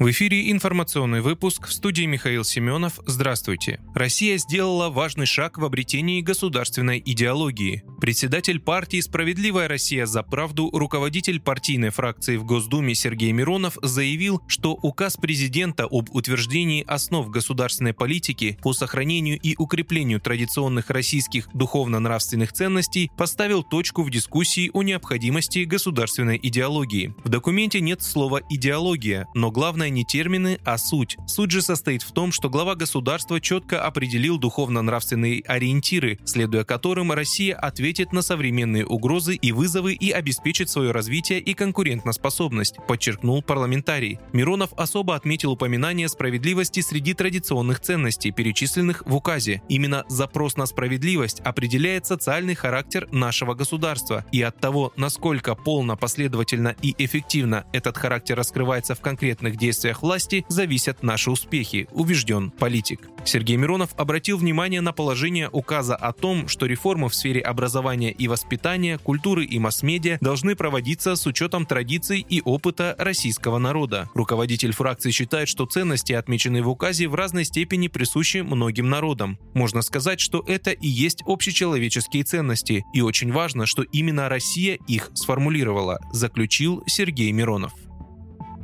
В эфире информационный выпуск в студии Михаил Семенов. Здравствуйте. Россия сделала важный шаг в обретении государственной идеологии. Председатель партии «Справедливая Россия за правду», руководитель партийной фракции в Госдуме Сергей Миронов заявил, что указ президента об утверждении основ государственной политики по сохранению и укреплению традиционных российских духовно-нравственных ценностей поставил точку в дискуссии о необходимости государственной идеологии. В документе нет слова «идеология», но главное не термины, а суть. Суть же состоит в том, что глава государства четко определил духовно-нравственные ориентиры, следуя которым Россия ответит на современные угрозы и вызовы и обеспечит свое развитие и конкурентоспособность, подчеркнул парламентарий. Миронов особо отметил упоминание справедливости среди традиционных ценностей, перечисленных в указе. Именно запрос на справедливость определяет социальный характер нашего государства, и от того, насколько полно, последовательно и эффективно этот характер раскрывается в конкретных действиях действиях власти зависят наши успехи, убежден политик. Сергей Миронов обратил внимание на положение указа о том, что реформы в сфере образования и воспитания, культуры и масс-медиа должны проводиться с учетом традиций и опыта российского народа. Руководитель фракции считает, что ценности, отмеченные в указе, в разной степени присущи многим народам. Можно сказать, что это и есть общечеловеческие ценности, и очень важно, что именно Россия их сформулировала, заключил Сергей Миронов.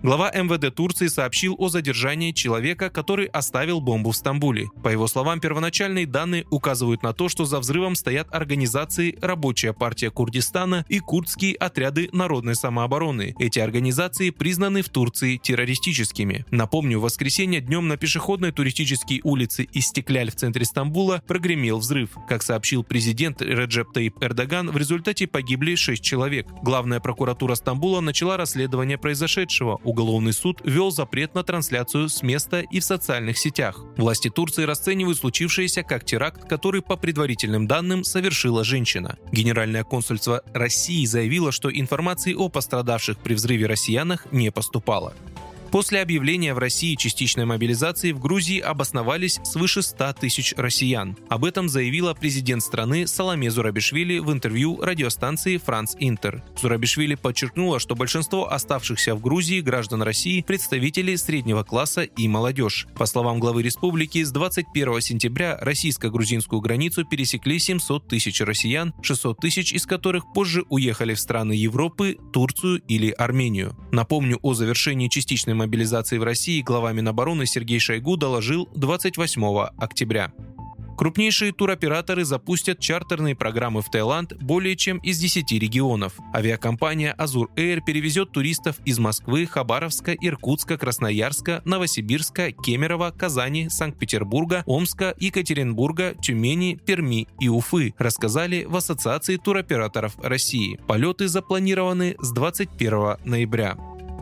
Глава МВД Турции сообщил о задержании человека, который оставил бомбу в Стамбуле. По его словам, первоначальные данные указывают на то, что за взрывом стоят организации Рабочая партия Курдистана и курдские отряды народной самообороны. Эти организации признаны в Турции террористическими. Напомню, в воскресенье днем на пешеходной туристической улице Истекляль в центре Стамбула прогремел взрыв. Как сообщил президент Реджеп Таип Эрдоган, в результате погибли 6 человек. Главная прокуратура Стамбула начала расследование произошедшего. Уголовный суд ввел запрет на трансляцию с места и в социальных сетях. Власти Турции расценивают случившееся как теракт, который, по предварительным данным, совершила женщина. Генеральное консульство России заявило, что информации о пострадавших при взрыве россиянах не поступало. После объявления в России частичной мобилизации в Грузии обосновались свыше 100 тысяч россиян. Об этом заявила президент страны Саламе Зурабишвили в интервью радиостанции «Франц Интер». Зурабишвили подчеркнула, что большинство оставшихся в Грузии граждан России – представители среднего класса и молодежь. По словам главы республики, с 21 сентября российско-грузинскую границу пересекли 700 тысяч россиян, 600 тысяч из которых позже уехали в страны Европы, Турцию или Армению. Напомню, о завершении частичной мобилизации в России глава Минобороны Сергей Шойгу доложил 28 октября. Крупнейшие туроператоры запустят чартерные программы в Таиланд более чем из 10 регионов. Авиакомпания Azur Air перевезет туристов из Москвы, Хабаровска, Иркутска, Красноярска, Новосибирска, Кемерово, Казани, Санкт-Петербурга, Омска, Екатеринбурга, Тюмени, Перми и Уфы, рассказали в Ассоциации туроператоров России. Полеты запланированы с 21 ноября.